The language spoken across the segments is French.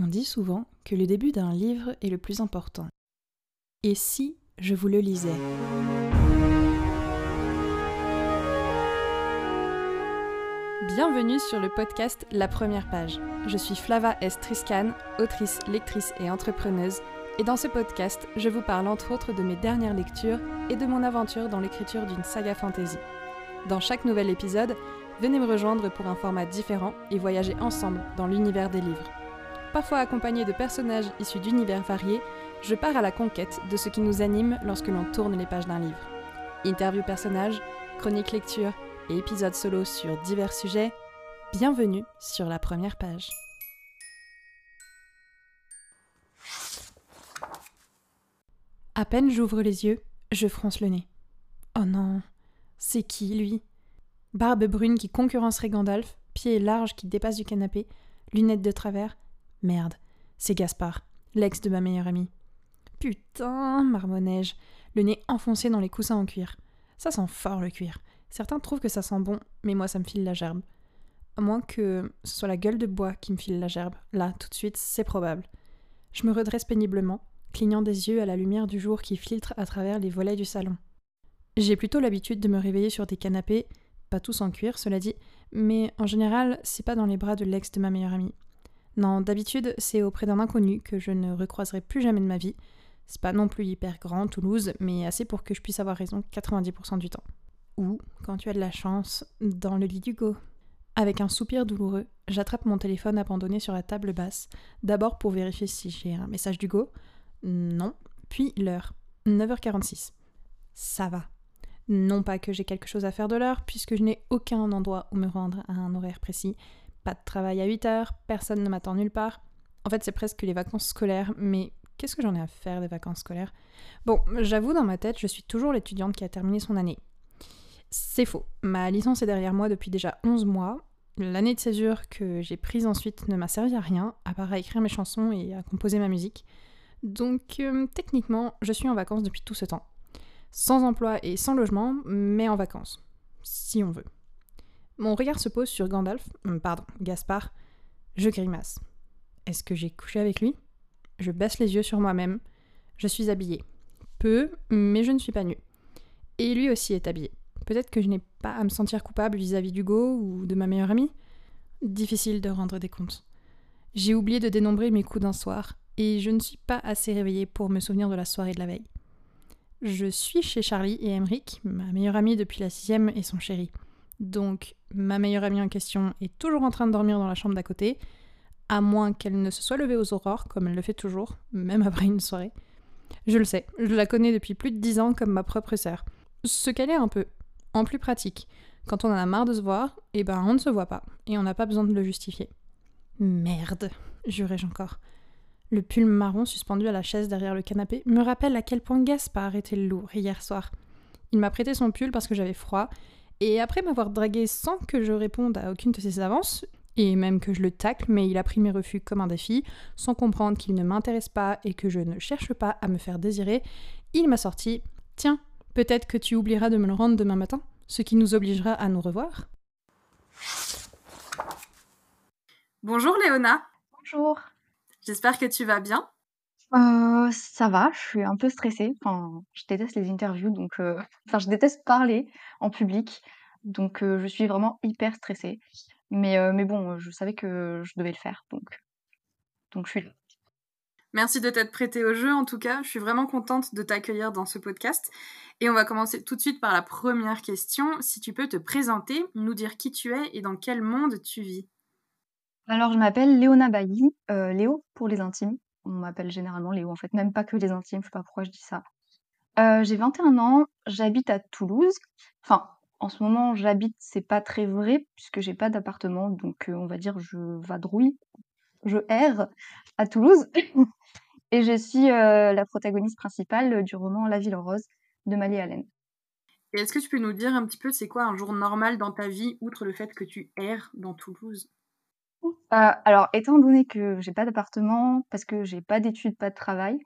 On dit souvent que le début d'un livre est le plus important. Et si je vous le lisais? Bienvenue sur le podcast La Première Page. Je suis Flava S. Triscan, autrice, lectrice et entrepreneuse, et dans ce podcast, je vous parle entre autres de mes dernières lectures et de mon aventure dans l'écriture d'une saga fantasy. Dans chaque nouvel épisode, venez me rejoindre pour un format différent et voyager ensemble dans l'univers des livres. Parfois accompagné de personnages issus d'univers variés, je pars à la conquête de ce qui nous anime lorsque l'on tourne les pages d'un livre. Interview personnages, chronique lecture et épisodes solo sur divers sujets, bienvenue sur la première page. À peine j'ouvre les yeux, je fronce le nez. Oh non, c'est qui lui? Barbe brune qui concurrencerait Gandalf, pieds larges qui dépassent du canapé, lunettes de travers, Merde, c'est Gaspard, l'ex de ma meilleure amie. Putain, marmonnai-je, le nez enfoncé dans les coussins en cuir. Ça sent fort le cuir. Certains trouvent que ça sent bon, mais moi ça me file la gerbe. À moins que ce soit la gueule de bois qui me file la gerbe. Là, tout de suite, c'est probable. Je me redresse péniblement, clignant des yeux à la lumière du jour qui filtre à travers les volets du salon. J'ai plutôt l'habitude de me réveiller sur des canapés, pas tous en cuir, cela dit, mais en général, c'est pas dans les bras de l'ex de ma meilleure amie. Non, d'habitude, c'est auprès d'un inconnu que je ne recroiserai plus jamais de ma vie. C'est pas non plus hyper grand, Toulouse, mais assez pour que je puisse avoir raison 90% du temps. Ou, quand tu as de la chance, dans le lit d'Hugo. Avec un soupir douloureux, j'attrape mon téléphone abandonné sur la table basse, d'abord pour vérifier si j'ai un message d'Hugo. Non. Puis l'heure. 9h46. Ça va. Non pas que j'ai quelque chose à faire de l'heure, puisque je n'ai aucun endroit où me rendre à un horaire précis, pas de travail à 8 heures, personne ne m'attend nulle part. En fait, c'est presque les vacances scolaires, mais qu'est-ce que j'en ai à faire des vacances scolaires? Bon, j'avoue, dans ma tête, je suis toujours l'étudiante qui a terminé son année. C'est faux. Ma licence est derrière moi depuis déjà 11 mois. L'année de césure que j'ai prise ensuite ne m'a servi à rien, à part à écrire mes chansons et à composer ma musique. Donc, euh, techniquement, je suis en vacances depuis tout ce temps. Sans emploi et sans logement, mais en vacances. Si on veut. Mon regard se pose sur Gandalf, hum, pardon, Gaspard. Je grimace. Est-ce que j'ai couché avec lui? Je baisse les yeux sur moi-même. Je suis habillée. Peu, mais je ne suis pas nue. Et lui aussi est habillé. Peut-être que je n'ai pas à me sentir coupable vis-à-vis d'Hugo ou de ma meilleure amie Difficile de rendre des comptes. J'ai oublié de dénombrer mes coups d'un soir, et je ne suis pas assez réveillée pour me souvenir de la soirée de la veille. Je suis chez Charlie et Emric, ma meilleure amie depuis la sixième et son chéri. Donc, ma meilleure amie en question est toujours en train de dormir dans la chambre d'à côté, à moins qu'elle ne se soit levée aux aurores, comme elle le fait toujours, même après une soirée. Je le sais, je la connais depuis plus de dix ans comme ma propre sœur. Ce qu'elle est un peu, en plus pratique. Quand on en a marre de se voir, eh ben on ne se voit pas, et on n'a pas besoin de le justifier. Merde, jurai-je encore. Le pull marron suspendu à la chaise derrière le canapé me rappelle à quel point Gaspard était lourd hier soir. Il m'a prêté son pull parce que j'avais froid, et après m'avoir dragué sans que je réponde à aucune de ses avances, et même que je le tacle, mais il a pris mes refus comme un défi, sans comprendre qu'il ne m'intéresse pas et que je ne cherche pas à me faire désirer, il m'a sorti Tiens, peut-être que tu oublieras de me le rendre demain matin, ce qui nous obligera à nous revoir. Bonjour Léona. Bonjour. J'espère que tu vas bien. Ça va, je suis un peu stressée. Enfin, je déteste les interviews, donc enfin, je déteste parler en public, donc je suis vraiment hyper stressée. Mais, mais bon, je savais que je devais le faire, donc, donc je suis là. Merci de t'être prêtée au jeu, en tout cas. Je suis vraiment contente de t'accueillir dans ce podcast. Et on va commencer tout de suite par la première question. Si tu peux te présenter, nous dire qui tu es et dans quel monde tu vis. Alors, je m'appelle Léona Bailly, Léo pour les intimes. On m'appelle généralement Léo, en fait, même pas que les intimes, je sais pas pourquoi je dis ça. Euh, j'ai 21 ans, j'habite à Toulouse. Enfin, en ce moment, j'habite, c'est pas très vrai, puisque j'ai pas d'appartement, donc euh, on va dire je vadrouille, je erre à Toulouse. Et je suis euh, la protagoniste principale du roman La Ville en rose de Mali Allen. Et est-ce que tu peux nous dire un petit peu c'est quoi un jour normal dans ta vie, outre le fait que tu erres dans Toulouse? Euh, alors, étant donné que j'ai pas d'appartement, parce que j'ai pas d'études, pas de travail,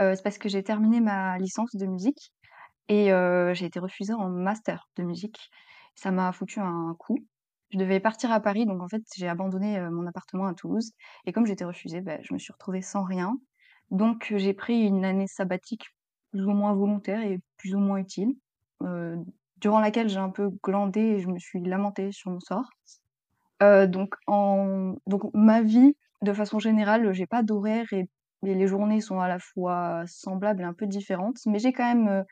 euh, c'est parce que j'ai terminé ma licence de musique et euh, j'ai été refusée en master de musique. Ça m'a foutu un coup. Je devais partir à Paris, donc en fait, j'ai abandonné, mon appartement à Toulouse et comme j'étais refusée, bah, je me suis retrouvée sans rien. Donc j'ai pris une année sabbatique plus ou moins volontaire et plus ou moins utile, durant laquelle j'ai un peu glandé et je me suis lamentée sur mon sort. Heu, donc ma vie, de façon générale, j'ai pas d'horaire et les journées sont à la fois semblables et un peu différentes, mais j'ai quand même, heu,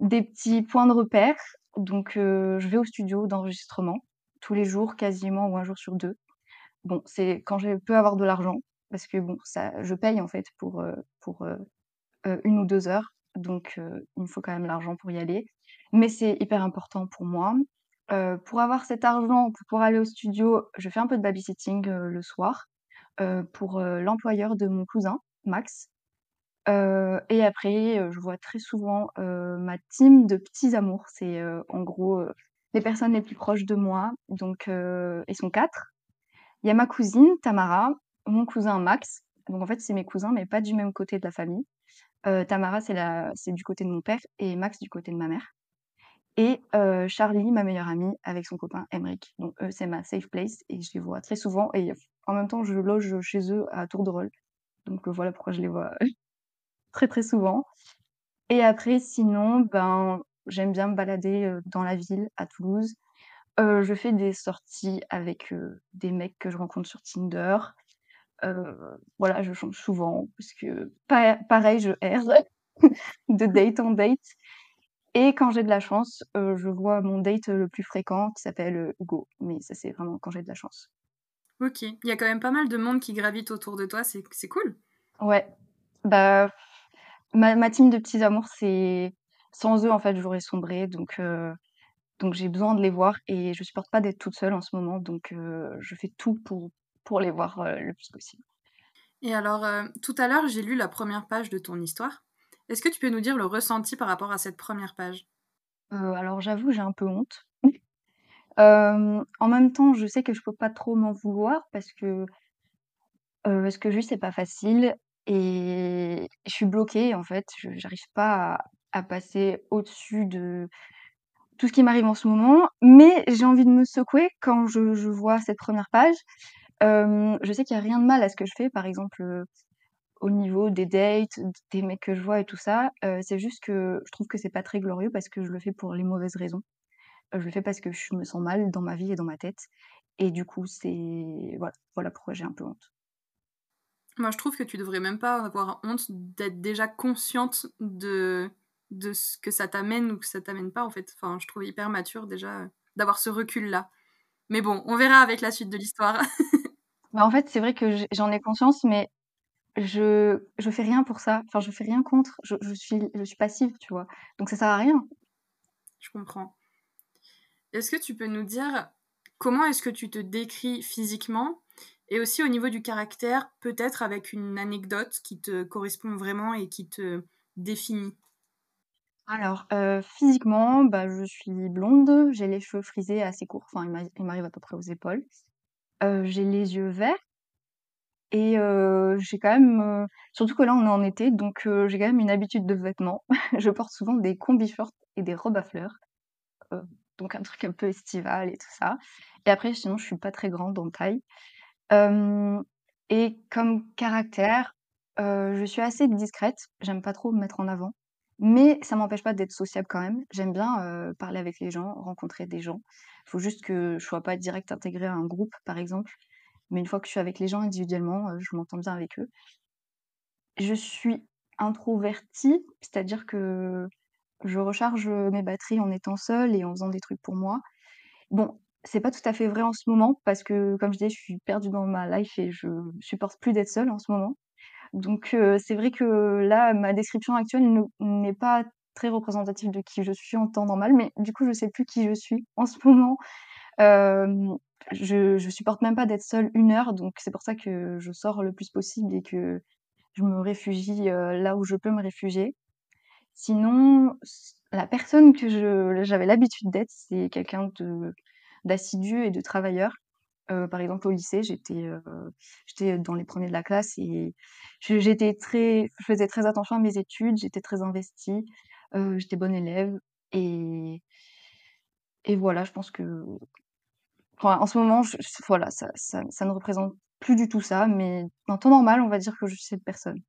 des petits points de repère. Donc heu, je vais au studio d'enregistrement tous les jours quasiment ou un jour sur 2. Bon, c'est quand je peux avoir de l'argent parce que bon, ça je paye en fait pour, 1 ou 2 heures, donc il me faut quand même l'argent pour y aller. Mais c'est hyper important pour moi. Heu, pour avoir cet argent, pour aller au studio, je fais un peu de babysitting, heu, le soir, heu, pour, l'employeur de mon cousin, Max. Et après, je vois très souvent, ma team de petits amours. C'est, en gros, les personnes les plus proches de moi, donc heu, sont 4. Il y a ma cousine Tamara, mon cousin Max, donc en fait, c'est mes cousins, mais pas du même côté de la famille. Tamara, c'est du côté de mon père et Max du côté de ma mère et Charlie, ma meilleure amie, avec son copain Emric. Donc eux, c'est ma safe place et je les vois très souvent et en même temps, je loge chez eux à tour de rôle. Donc voilà pourquoi je les vois très, très souvent et après sinon, ben, j'aime bien me balader, dans la ville, à Toulouse. Je fais des sorties avec, des mecs que je rencontre sur Tinder. Voilà, je change souvent parce que pa pareil, je erre de date en date et quand j'ai de la chance, je vois mon date le plus fréquent qui s'appelle, Hugo, mais ça, c'est vraiment quand j'ai de la chance. OK. Il y a quand même pas mal de monde qui gravite autour de toi, c'est cool. Ouais, bah, ma ma team de petits amours, c'est sans eux, en fait, j'aurais sombré donc donc j'ai besoin de les voir et je supporte pas d'être toute seule en ce moment donc je fais tout pour pour les voir, le plus possible. Et alors, tout à l'heure, j'ai lu la première page de ton histoire. Est-ce que tu peux nous dire le ressenti par rapport à cette première page? Heu, alors j'avoue, j'ai un peu honte. Hem, en même temps, je sais que je peux pas trop m'en vouloir parce que, heu, ce que je vis, c'est pas facile et je suis bloquée, en fait. Je j'arrive pas à passer au-dessus de tout ce qui m'arrive en ce moment, mais j'ai envie de me secouer quand je vois cette première page. Je sais qu'il y a rien de mal à ce que je fais, par exemple, au niveau des dates, des mecs que je vois et tout ça. Heu, c'est juste que je trouve que c'est pas très glorieux parce que je le fais pour les mauvaises raisons. Heu, je le fais parce que je me sens mal dans ma vie et dans ma tête et du coup, c'est voilà, voilà pourquoi j'ai un peu honte. Moi, je trouve que tu devrais même pas avoir honte d'être déjà consciente de de ce que ça t'amène ou que ça t'amène pas, en fait. Enfin, je trouve hyper mature déjà, heu, d'avoir ce recul-là. Mais bon, on verra avec la suite de l'histoire. Bah, en fait, c'est vrai que j'en ai conscience, mais je je fais rien pour ça. Enfin, je fais rien contre. Je je suis je suis passive, tu vois? Donc ça sert à rien. Je comprends. Est-ce que tu peux nous dire comment est-ce que tu te décris physiquement? Et aussi au niveau du caractère, peut-être avec une anecdote qui te correspond vraiment et qui te définit? Alors, heu, physiquement, bah, je suis blonde, j'ai les cheveux frisés assez courts, enfin, ils m'a ils m'arrivent à peu près aux épaules. Heu, j'ai les yeux verts et j'ai quand même, surtout que là, on est en été, donc j'ai quand même une habitude de vêtements. Je porte souvent des combis shorts et des robes à fleurs, heu, donc un truc un peu estival et tout ça et après sinon, je suis pas très grande en taille. Et comme caractère, je suis assez discrète, j'aime pas trop me mettre en avant, mais ça m'empêche pas d'être sociable quand même. J'aime bien, parler avec les gens, rencontrer des gens. Il Faut juste que je sois pas direct intégrée à un groupe, par exemple, mais une fois que je suis avec les gens individuellement, heu, je m'entends bien avec eux. Je suis introvertie, c'est-à-dire que je recharge, mes batteries en étant seule et en faisant des trucs pour moi. Bon, c'est pas tout à fait vrai en ce moment parce que, comme je disais, je suis perdue dans ma life et je supporte plus d'être seule en ce moment. Donc heu, c'est vrai que là, ma description actuelle ne n'est pas très représentative de qui je suis en temps normal, mais du coup, je sais plus qui je suis en ce moment. Je supporte même pas d'être seule une heure, donc c'est pour ça que je sors le plus possible et que je me réfugie, heu, là où je peux me réfugier. Sinon, la personne que je j'avais l'habitude d'être, c'est quelqu'un de d'assidu et de travailleur. Heu, par exemple, au lycée, j'étais, heu, j'étais dans les premiers de la classe et j'étais très je faisais très attention à mes études, j'étais très investie, j'étais bonne élève et et voilà, je pense que en ce moment, voilà, ça ça ne représente plus du tout ça, mais en temps normal, on va dire que je suis cette personne.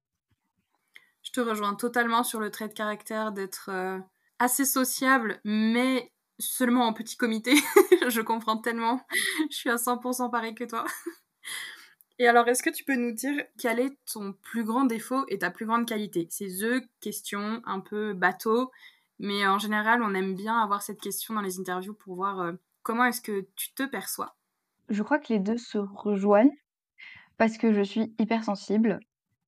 Je te rejoins totalement sur le trait de caractère d'être, euh, assez sociable, mais seulement en petit comité. Je comprends tellement. Je suis à 100 pareil que toi. Et alors, est-ce que tu peux nous dire quel est ton plus grand défaut et ta plus grande qualité? Ces deux questions un peu bateau, mais en général, on aime bien avoir cette question dans les interviews pour voir euh, comment est-ce que tu te perçois? Je crois que les deux se rejoignent parce que je suis hypersensible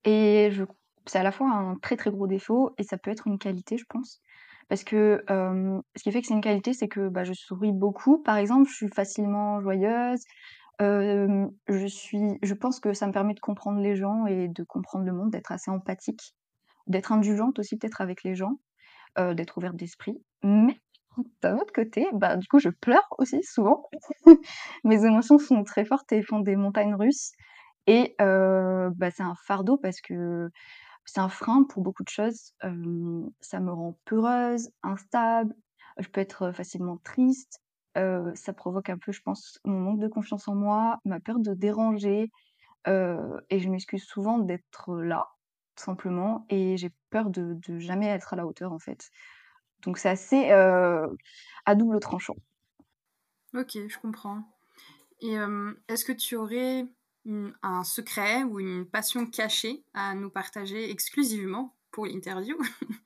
et je c'est à la fois un très, très gros défaut et ça peut être une qualité, je pense. Parce que, ce qui fait que c'est une qualité, c'est que, bah, je souris beaucoup, par exemple, je suis facilement joyeuse, je suis je pense que ça me permet de comprendre les gens et de comprendre le monde, d'être assez empathique, d'être indulgente aussi peut-être avec les gens, d'être ouverte d'esprit. Mais d'un autre côté, bah, du coup, je pleure aussi souvent. Mes émotions sont très fortes et font des montagnes russes et bah, c'est un fardeau parce que c'est un frein pour beaucoup de choses. ça me rend peureuse, instable, je peux être facilement triste. ça provoque un peu, je pense, mon manque de confiance en moi, ma peur de déranger. et je m'excuse souvent d'être là, tout simplement, et j'ai peur de, de jamais être à la hauteur, en fait. Donc c'est assez à double tranchant. Ok, je comprends. Et est-ce que tu aurais un secret ou une passion cachée à nous partager exclusivement pour l'interview?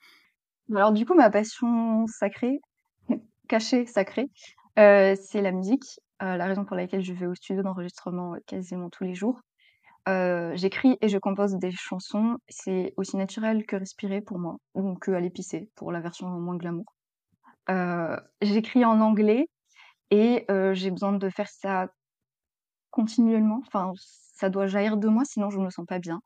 Alors du coup, ma passion sacrée, cachée, sacrée, euh, c'est la musique. Euh, la raison pour laquelle je vais au studio d'enregistrement euh, quasiment tous les jours. J'écris et je compose des chansons. C'est aussi naturel que respirer pour moi, ou que aller pisser pour la version moins glamour. J'écris en anglais et j'ai besoin de faire ça continuellement. Enfin, ça doit jaillir de moi, sinon je me sens pas bien.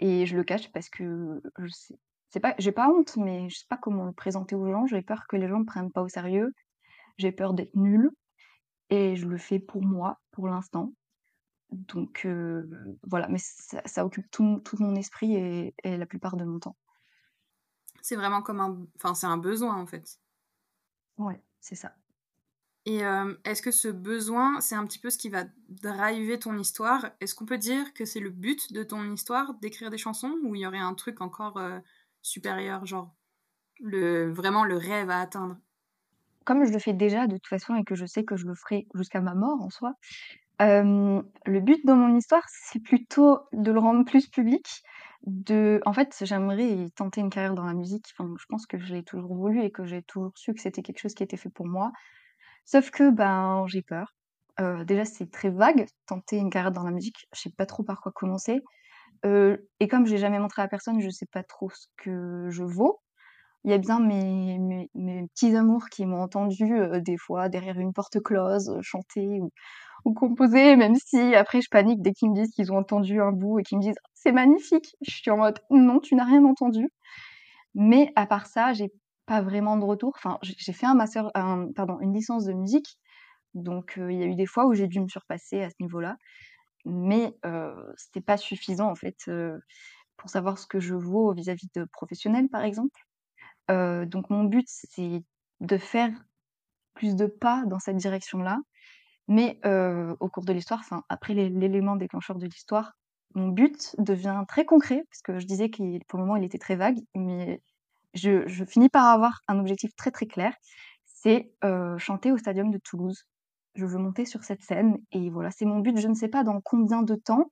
Et je le cache parce que je sais, c'est pas, j'ai pas honte, mais je sais pas comment le présenter aux gens. J'ai peur que les gens me prennent pas au sérieux. J'ai peur d'être nulle. Et je le fais pour moi, pour l'instant. Donc euh, voilà, mais ça, occupe tout, mon esprit et, et la plupart de mon temps. C'est vraiment comme un, enfin c'est un besoin en fait. Ouais, c'est ça. Et euh, est-ce que ce besoin, c'est un petit peu ce qui va driver ton histoire? Est-ce qu'on peut dire que c'est le but de ton histoire d'écrire des chansons ou il y aurait un truc encore euh, supérieur, genre le, vraiment le rêve à atteindre? Comme je le fais déjà de toute façon et que je sais que je le ferai jusqu'à ma mort en soi, le but de mon histoire, c'est plutôt de le rendre plus public. De... En fait, j'aimerais tenter une carrière dans la musique. Enfin, je pense que je l'ai toujours voulu et que j'ai toujours su que c'était quelque chose qui était fait pour moi. Sauf que, ben, j'ai peur. Déjà, c'est très vague, tenter une carrière dans la musique. Je sais pas trop par quoi commencer. Et comme j'ai jamais montré à personne, je sais pas trop ce que je vaux. Il y a bien mes, mes, petits amours qui m'ont entendu euh, des fois derrière une porte close chanter ou, ou composer, même si après je panique dès qu'ils me disent qu'ils ont entendu un bout et qu'ils me disent c'est magnifique. Je suis en mode non, tu n'as rien entendu. Mais à part ça, j'ai pas vraiment de retour. Enfin, j'ai fait un master, pardon, une licence de musique, donc il y a eu des fois où j'ai dû me surpasser à ce niveau-là, mais c'était pas suffisant en fait pour savoir ce que je vaux vis-à-vis de professionnels, par exemple. donc mon but, c'est de faire plus de pas dans cette direction-là, mais au cours de l'histoire, enfin après l'élément déclencheur de l'histoire, mon but devient très concret, parce que je disais que pour le moment il était très vague, mais je, finis par avoir un objectif très très clair, c'est chanter au Stadium de Toulouse. Je veux monter sur cette scène et voilà, c'est mon but. Je ne sais pas dans combien de temps,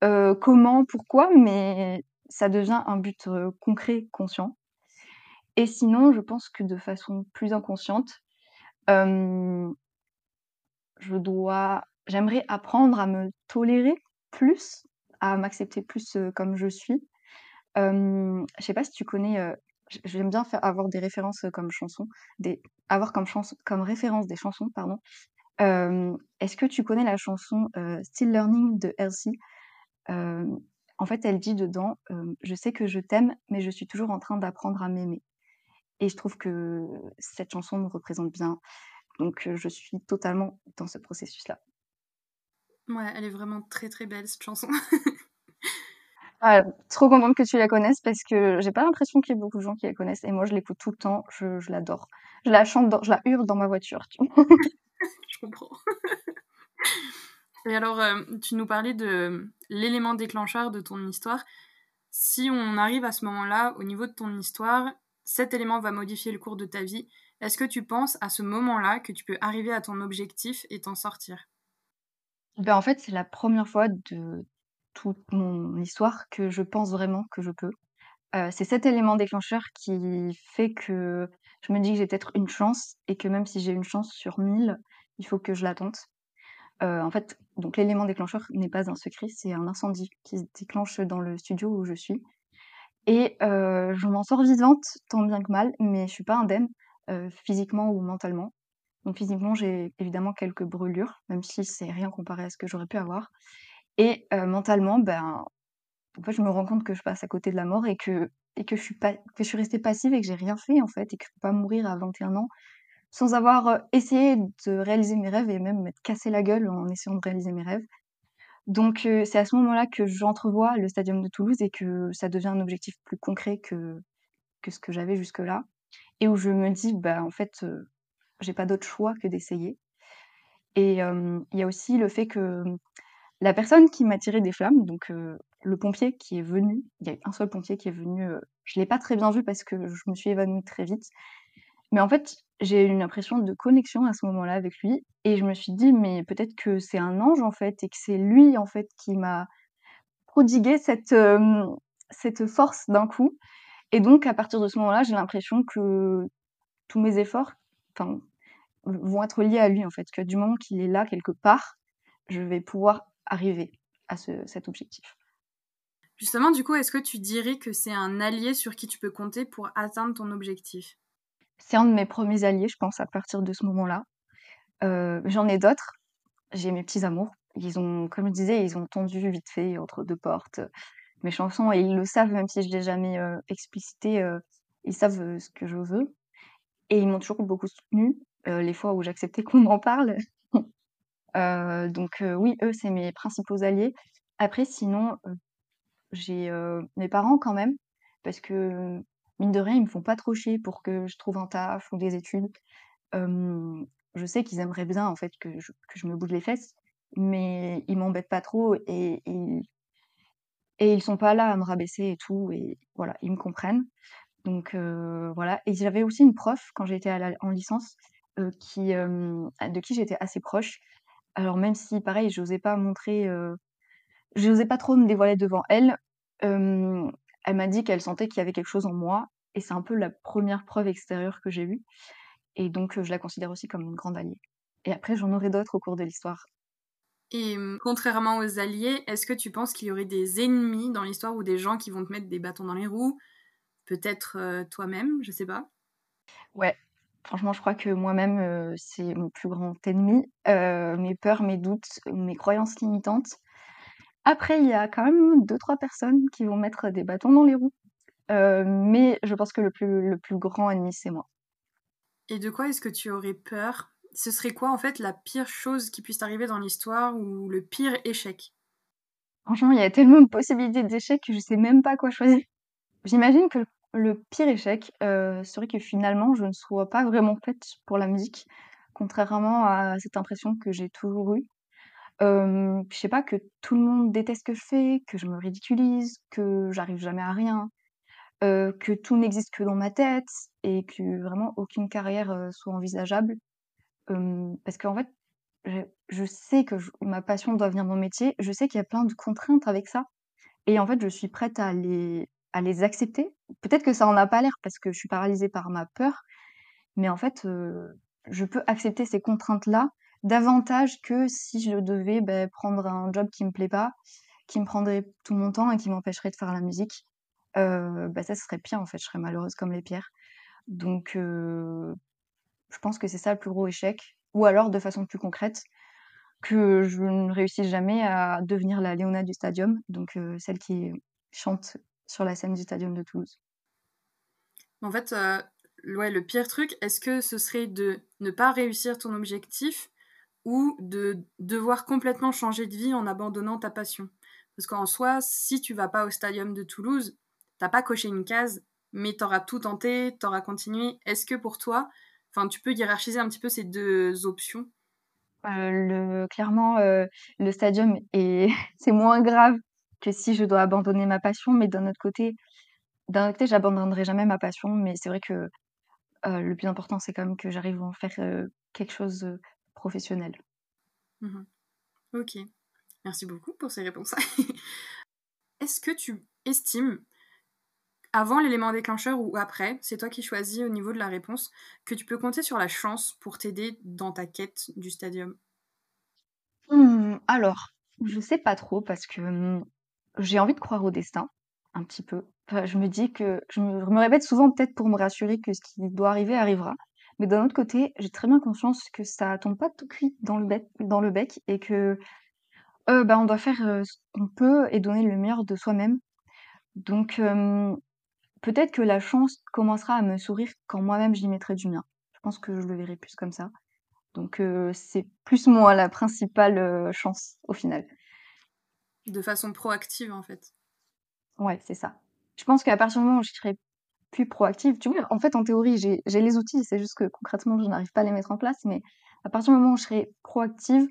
comment, pourquoi, mais ça devient un but concret, conscient. Et sinon, je pense que de façon plus inconsciente, je dois, j'aimerais apprendre à me tolérer plus, à m'accepter plus comme je suis. Je je sais pas si tu connais j'aime bien faire avoir des références comme chansons, avoir comme chanson comme référence des chansons, pardon. est-ce que tu connais la chanson, Still Learning de Elsie? en fait, elle dit dedans, «Je sais que je t'aime, mais je suis toujours en train d'apprendre à m'aimer» et je trouve que cette chanson me représente bien, donc je suis totalement dans ce processus-là. Ouais, elle est vraiment très, très belle cette chanson. Ah, trop contente que tu la connaisses parce que j'ai pas l'impression qu'il y ait beaucoup de gens qui la connaissent et moi je l'écoute tout le temps, je, je l'adore. Je la chante, je la hurle dans ma voiture. Tu je comprends. Et alors, euh, tu nous parlais de l'élément déclencheur de ton histoire. Si on arrive à ce moment-là, au niveau de ton histoire, cet élément va modifier le cours de ta vie. Est-ce que tu penses à ce moment-là que tu peux arriver à ton objectif et t'en sortir? Ben, En fait, c'est la première fois de toute mon histoire que je pense vraiment que je peux. Euh, c'est cet élément déclencheur qui fait que je me dis que j'ai peut-être une chance et que même si j'ai une chance sur mille, il faut que je la tente. Euh, en fait, donc l'élément déclencheur n'est pas un secret, c'est un incendie qui se déclenche dans le studio où je suis. Et euh, je m'en sors vivante tant bien que mal, mais je suis pas indemne physiquement ou mentalement. Donc physiquement, j'ai évidemment quelques brûlures, même si c'est rien comparé à ce que j'aurais pu avoir. Et mentalement, ben, en fait, je me rends compte que je passe à côté de la mort et que et que je suis pas que je suis restée passive et que j'ai rien fait en fait et que je peux pas mourir à 21 ans sans avoir essayé de réaliser mes rêves et même m'être cassé la gueule en essayant de réaliser mes rêves. Donc c'est à ce moment-là que j'entrevois le stadium de Toulouse et que ça devient un objectif plus concret que que ce que j'avais jusque-là et où je me dis bah en fait j'ai pas d'autre choix que d'essayer. Et il y a aussi le fait que la personne qui m'a tiré des flammes, donc le pompier qui est venu, il y a un seul pompier qui est venu, je l'ai pas très bien vu parce que je me suis évanouie très vite. Mais en fait, j'ai eu une impression de connexion à ce moment-là avec lui et je me suis dit mais peut-être que c'est un ange en fait et que c'est lui en fait qui m'a prodigué cette cette force d'un coup. Et donc à partir de ce moment-là, j'ai l'impression que tous mes efforts vont être liés à lui en fait, que du moment qu'il est là quelque part, je vais pouvoir arriver à cet objectif. Justement, du coup, est-ce que tu dirais que c'est un allié sur qui tu peux compter pour atteindre ton objectif? C'est un de mes premiers alliés, je pense, à partir de ce moment-là. Euh, j'en ai d'autres. J'ai mes petits amours. Ils ont, comme je disais, ils ont tendu vite fait entre deux portes mes chansons et ils le savent, même si je ne l'ai jamais euh, explicité. Euh, ils savent ce que je veux. Et ils m'ont toujours beaucoup soutenu les fois où j'acceptais qu'on m'en parle. donc oui, eux, c'est mes principaux alliés. Après, sinon, j'ai mes parents quand même, parce que mine de rien, ils me font pas trop chier pour que je trouve un taf ou des études. je sais qu'ils aimeraient bien en fait que je, que je me bouge les fesses, mais ils m'embêtent pas trop et, et ils sont pas là à me rabaisser et tout, et voilà, ils me comprennent. Donc voilà. Et j'avais aussi une prof quand j'étais en licence qui, de qui j'étais assez proche. Alors même si pareil, j'osais pas montrer, je n'osais pas trop me dévoiler devant elle. elle m'a dit qu'elle sentait qu'il y avait quelque chose en moi et c'est un peu la première preuve extérieure que j'ai eue et donc je la considère aussi comme une grande alliée et après j'en aurai d'autres au cours de l'histoire. Et contrairement aux alliés, est-ce que tu penses qu'il y aurait des ennemis dans l'histoire ou des gens qui vont te mettre des bâtons dans les roues? Peut-être, toi-même, je sais pas? Ouais, franchement, je crois que moi-même, c'est mon plus grand ennemi, mes peurs, mes doutes, mes croyances limitantes. Après, il y a quand même deux trois personnes qui vont mettre des bâtons dans les roues. Euh, mais je pense que le plus, le plus grand ennemi, c'est moi. Et de quoi est-ce que tu aurais peur? Ce serait quoi, en fait, la pire chose qui puisse arriver dans l'histoire ou le pire échec? Franchement, il y a tellement de possibilités d'échecs que je sais même pas quoi choisir. J'imagine que le pire échec euh, serait que finalement, je ne sois pas vraiment faite pour la musique, contrairement à cette impression que j'ai toujours eue. Je je sais pas, que tout le monde déteste ce que je fais, que je me ridiculise, que j'arrive jamais à rien, que tout n'existe que dans ma tête et que vraiment aucune carrière, soit envisageable. Parce qu'en fait, je sais que ma passion doit venir de mon métier, je sais qu'il y a plein de contraintes avec ça et en fait, je suis prête à les à les accepter. Peut-être que ça en a pas l'air parce que je suis paralysée par ma peur, mais en fait, je peux accepter ces contraintes-là davantage que si je devais ben, prendre un job qui me plaît pas, qui me prendrait tout mon temps et qui m'empêcherait de faire la musique. Bah, ça, serait pire en fait, je serais malheureuse comme les pierres. Donc, je pense que c'est ça le plus gros échec. Ou alors, de façon plus concrète, que je ne réussisse jamais à devenir la Léona du Stadium, donc euh, celle qui chante sur la scène du Stadium de Toulouse. En fait, ouais, le pire truc, est-ce que ce serait de ne pas réussir ton objectif ou de devoir complètement changer de vie en abandonnant ta passion? Parce qu'en soi, si tu vas pas au stadium de Toulouse, t'as pas coché une case, mais t'auras tout tenté, t'auras continué. Est-ce que pour toi, enfin, tu peux hiérarchiser un petit peu ces deux options le clairement, heu, le stadium est c'est moins grave que si je dois abandonner ma passion, mais d'un autre côté d'un autre côté, j'abandonnerai jamais ma passion, mais c'est vrai que, heu, le plus important, c'est quand même que j'arrive à en faire, quelque chose, de professionnel. Mmh OK. Merci beaucoup pour ces réponses. Est-ce que tu estimes, avant l'élément déclencheur ou après, c'est toi qui choisis au niveau de la réponse, que tu peux compter sur la chance pour t'aider dans ta quête du stadium? Mmh, alors, je sais pas trop parce que, mmh, j'ai envie de croire au destin, un petit peu. Je me dis que je me je répète souvent peut-être pour me rassurer que ce qui doit arriver arrivera. Mais d'un autre côté, j'ai très bien conscience que ça tombe pas tout cuit dans le bec dans le bec et que, heu, bah, on doit faire, heu, ce qu'on peut et donner le meilleur de soi-même. Donc, hem, peut-être que la chance commencera à me sourire quand moi-même j'y mettrai du mien. Je pense que je le verrai plus comme ça. Donc, heu, c'est plus moi la principale, heu, chance au final. De façon proactive, en fait. Ouais, c'est ça. Je pense qu'à partir du moment où je serai plus proactive, tu vois? En fait, en théorie, j'ai les outils, c'est juste que concrètement, je n'arrive pas à les mettre en place, mais à partir du moment où je serai proactive,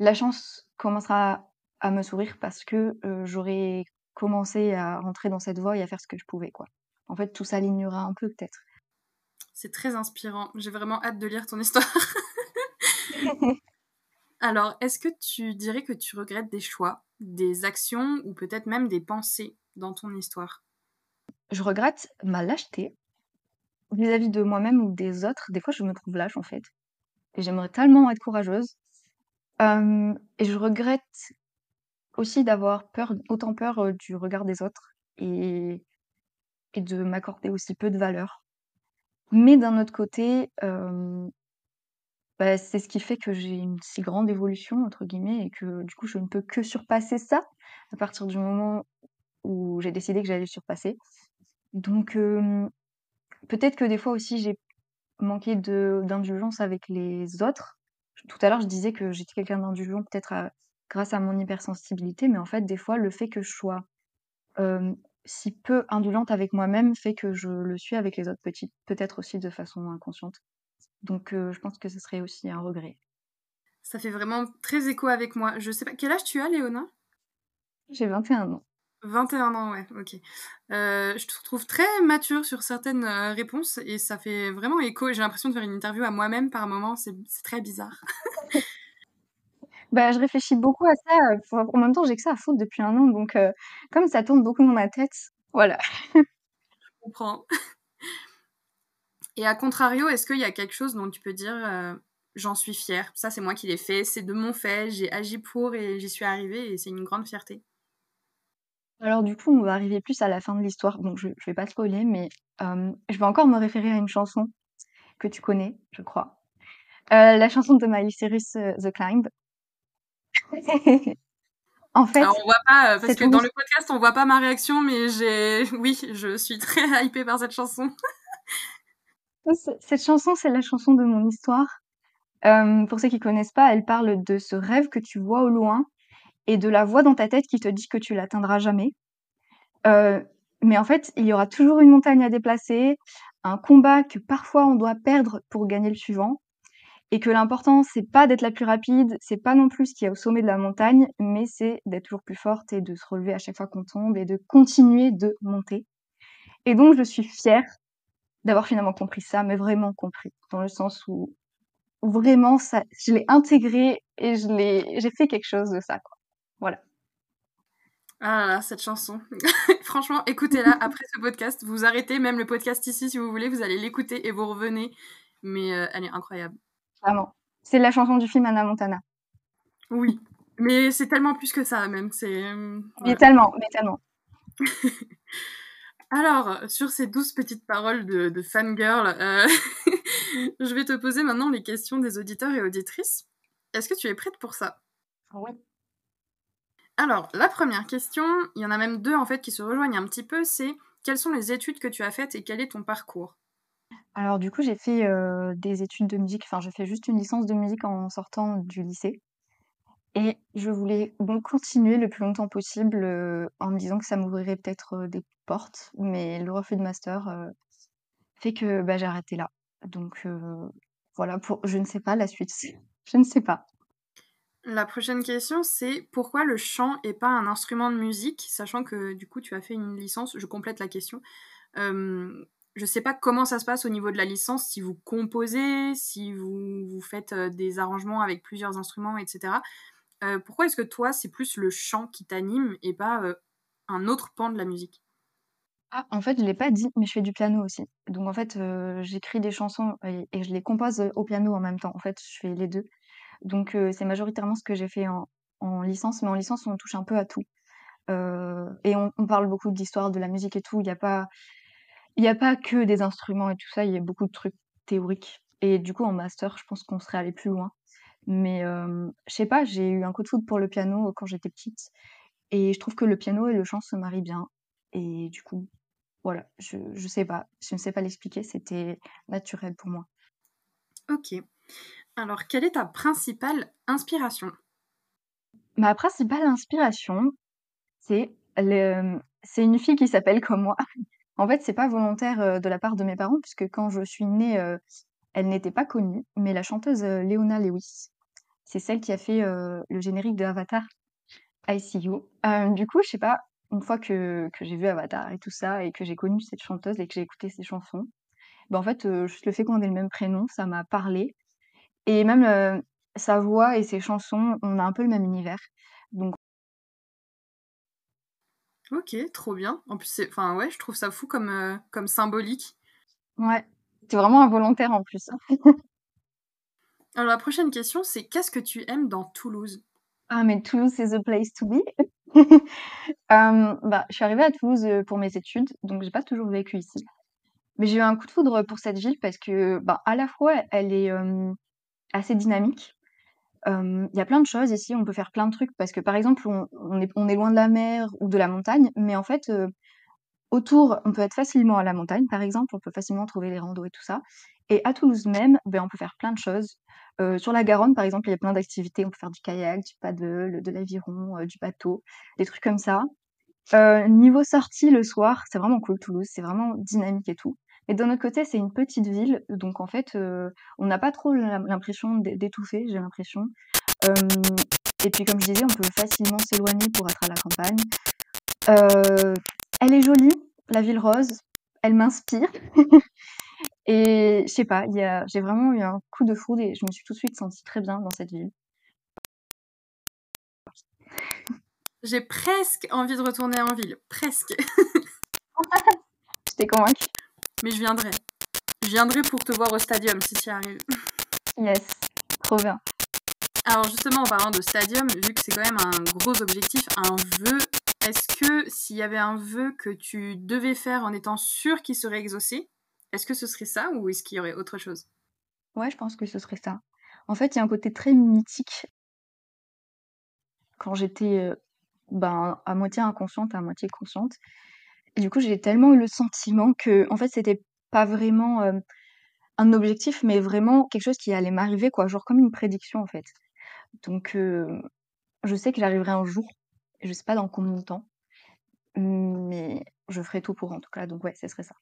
la chance commencera à me sourire parce que, heu, j'aurai commencé à rentrer dans cette voie et à faire ce que je pouvais, quoi. En fait, tout s'alignera un peu peut-être. C'est très inspirant. J'ai vraiment hâte de lire ton histoire. Alors, est-ce que tu dirais que tu regrettes des choix, des actions ou peut-être même des pensées dans ton histoire? Je regrette ma lâcheté vis-à-vis de moi-même ou des autres. Des fois, je me trouve lâche, en fait et j'aimerais tellement être courageuse. Et je regrette aussi d'avoir peur autant peur, du regard des autres et et de m'accorder aussi peu de valeur. Mais d'un autre côté, bah, c'est ce qui fait que j'ai une si «grande évolution» entre guillemets et que du coup, je ne peux que surpasser ça à partir du moment où j'ai décidé que j'allais surpasser. Donc peut-être que des fois aussi j'ai manqué d'indulgence avec les autres. Tout à l'heure, je disais que j'étais quelqu'un d'indulgent peut-être à grâce à mon hypersensibilité, mais en fait, des fois, le fait que je sois, si peu indulgente avec moi-même fait que je le suis avec les autres, petit peut-être aussi de façon inconsciente. Donc je pense que ce serait aussi un regret. Ça fait vraiment très écho avec moi. Je sais pas quel âge tu as, Léona? J'ai 21 ans. 21 ans, ouais, OK. Heu, je te trouve très mature sur certaines, heu, réponses et ça fait vraiment écho. J'ai l'impression de faire une interview à moi-même par moments, c'est c'est très bizarre. Bah, je réfléchis beaucoup à ça, enfin, en même temps, j'ai que ça à foutre depuis un an, donc heu, comme ça tourne beaucoup dans ma tête, voilà. Je comprends. Et à contrario, est-ce qu'il y a quelque chose dont tu peux dire, heu: «J'en suis fière, ça c'est moi qui l'ai fait, c'est de mon fait, j'ai agi pour et j'y suis arrivée et c'est une grande fierté»? Alors du coup, on va arriver plus à la fin de l'histoire, donc je je vais pas spoiler, mais je vais encore me référer à une chanson que tu connais, je crois. La chanson de Miley Cyrus, The Climb. En fait, Alors on voit pas, heu, parce que dans le podcast, on voit pas ma réaction, mais j'ai oui, je suis très hypée par cette chanson. cette chanson, c'est la chanson de mon histoire. Hem, pour ceux qui connaissent pas, elle parle de ce rêve que tu vois au loin et de la voix dans ta tête qui te dit que tu l'atteindras jamais. Heu, mais en fait, il y aura toujours une montagne à déplacer, un combat que parfois on doit perdre pour gagner le suivant et que l'important c'est pas d'être la plus rapide, c'est pas non plus ce qu'il y a au sommet de la montagne, mais c'est d'être toujours plus forte et de se relever à chaque fois qu'on tombe et de continuer de monter. Et donc je suis fière d'avoir finalement compris ça, mais vraiment compris, dans le sens où vraiment ça je l'ai intégré et je l'ai j'ai fait quelque chose de ça, quoi. Voilà. Ah là là, cette chanson. Franchement, écoutez-la après ce podcast. Vous arrêtez même le podcast ici si vous voulez, vous allez l'écouter et vous revenez. Mais heu, elle est incroyable. Vraiment. C'est la chanson du film Hannah Montana. Oui, mais c'est tellement plus que ça même, c'est, mmh, Mais ouais. tellement, mais tellement. Alors, sur ces douces petites paroles de de fangirl, heu, je vais te poser maintenant les questions des auditeurs et auditrices. Est-ce que tu es prête pour ça? Oui. Alors, la première question, il y en a même 2 en fait qui se rejoignent un petit peu, c'est quelles sont les études que tu as faites et quel est ton parcours? Alors du coup, j'ai fait, heu, des études de musique, enfin j'ai fait juste une licence de musique en sortant du lycée et je voulais donc continuer le plus longtemps possible, heu, en me disant que ça m'ouvrirait peut-être, heu, des portes, mais le refus de master, heu, fait que, bah, j'ai arrêté là. Donc heu, voilà pour je ne sais pas la suite. Je ne sais pas. La prochaine question, c'est pourquoi le chant est pas un instrument de musique, sachant que du coup tu as fait une licence, je complète la question. Je sais pas comment ça se passe au niveau de la licence, si vous composez, si vous, vous faites euh, des arrangements avec plusieurs instruments, etc. Euh, pourquoi est-ce que toi, c'est plus le chant qui t'anime et pas euh, un autre pan de la musique? Ah, en fait, je l'ai pas dit, mais je fais du piano aussi. Donc en fait, j'écris des chansons et, je les compose au piano en même temps. En fait, je fais les deux. Donc c'est majoritairement ce que j'ai fait en, en licence, mais en licence, on touche un peu à tout. Et on, on parle beaucoup d'histoire de la musique et tout. Il n'y a pas, il y a pas que des instruments et tout ça. Il y a beaucoup de trucs théoriques. Et du coup, en master, je pense qu'on serait allé plus loin. Mais euh, je sais pas, j'ai eu un coup de foudre pour le piano quand j'étais petite. Et je trouve que le piano et le chant se marient bien. Et du coup, voilà, je, je sais pas, je ne sais pas l'expliquer, c'était naturel pour moi. Ok. Alors, quelle est ta principale inspiration? Ma principale inspiration, c'est le, c'est une fille qui s'appelle comme moi. En fait, c'est pas volontaire euh, de la part de mes parents, puisque quand je suis née, euh, elle n'était pas connue, mais la chanteuse euh, Leona Lewis, c'est celle qui a fait euh, le générique de Avatar, I See You. Du coup, je sais pas, une fois que, que j'ai vu Avatar et tout ça, et que j'ai connu cette chanteuse et que j'ai écouté ses chansons, ben en fait, juste le fait qu'on ait le même prénom, ça m'a parlé. Et même sa voix et ses chansons, on a un peu le même univers. Donc, Ok, trop bien. En plus, c'est, enfin ouais, je trouve ça fou comme, euh, comme symbolique. ouais, c'est vraiment involontaire en plus. Alors, la prochaine question, c'est qu'est-ce que tu aimes dans Toulouse? Ah, mais Toulouse is a place to be. Euh, bah, je suis arrivée à Toulouse euh, pour mes études, donc j'ai pas toujours vécu ici. Mais j'ai eu un coup de foudre pour cette ville parce que, bah, à la fois, elle est euh, assez dynamique. Il y a plein de choses ici, on peut faire plein de trucs parce que, par exemple, on, est, loin de la mer ou de la montagne, mais en fait, autour, on peut être facilement à la montagne, par exemple, on peut facilement trouver les randos et tout ça. Et à Toulouse même, ben, on peut faire plein de choses. Sur la Garonne, par exemple, il y a plein d'activités. On peut faire du kayak, du paddle, de l'aviron, du bateau, des trucs comme ça. Niveau sortie le soir, c'est vraiment cool Toulouse, c'est vraiment dynamique et tout. Et d'un autre côté, c'est une petite ville, donc en fait, euh, on n'a pas trop l'im- l'impression d'é- d'étouffer, j'ai l'impression. Euh, et puis comme je disais, on peut facilement s'éloigner pour être à la campagne. Euh, elle est jolie, la ville rose, elle m'inspire. Et je sais pas, j'ai vraiment eu un coup de foudre et je me suis tout de suite sentie très bien dans cette ville. J'ai presque envie de retourner en ville, presque. Je t'ai convaincue. Mais je viendrai. Je viendrai pour te voir au stadium si tu y arrives. Yes, trop bien. Alors justement, en parlant de stadium, vu que c'est quand même un gros objectif, un vœu, est-ce que s'il y avait un vœu que tu devais faire en étant sûr qu'il serait exaucé, est-ce que ce serait ça ou est-ce qu'il y aurait autre chose? Ouais, je pense que ce serait ça. En fait, il y a un côté très mythique quand j'étais euh, ben, à moitié inconsciente, à moitié consciente. Du coup, j'ai tellement eu le sentiment que, en fait, c'était pas vraiment euh, un objectif, mais vraiment quelque chose qui allait m'arriver, quoi. Genre comme une prédiction, en fait. Donc, euh, je sais que j'arriverai un jour. Je sais pas dans combien de temps, mais je ferai tout pour, en tout cas. Donc, ouais, ce serait ça.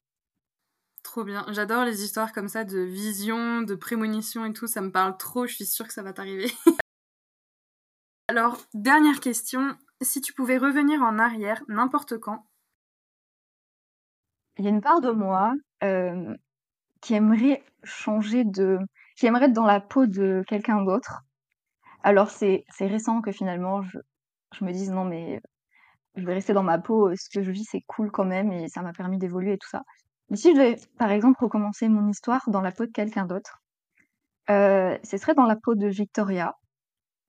Trop bien. J'adore les histoires comme ça de vision, de prémonition et tout. Ça me parle trop. Je suis sûre que ça va t'arriver. Alors, dernière question. Si tu pouvais revenir en arrière n'importe quand, Il y a une part de moi qui aimerait changer de... qui aimerait être dans la peau de quelqu'un d'autre. Alors c'est récent que finalement je, je me dise non mais je vais rester dans ma peau, euh, ce que je vis c'est cool quand même et ça m'a permis d'évoluer et tout ça. Mais si je devais par exemple recommencer mon histoire dans la peau de quelqu'un d'autre, euh, ce serait dans la peau de Victoria.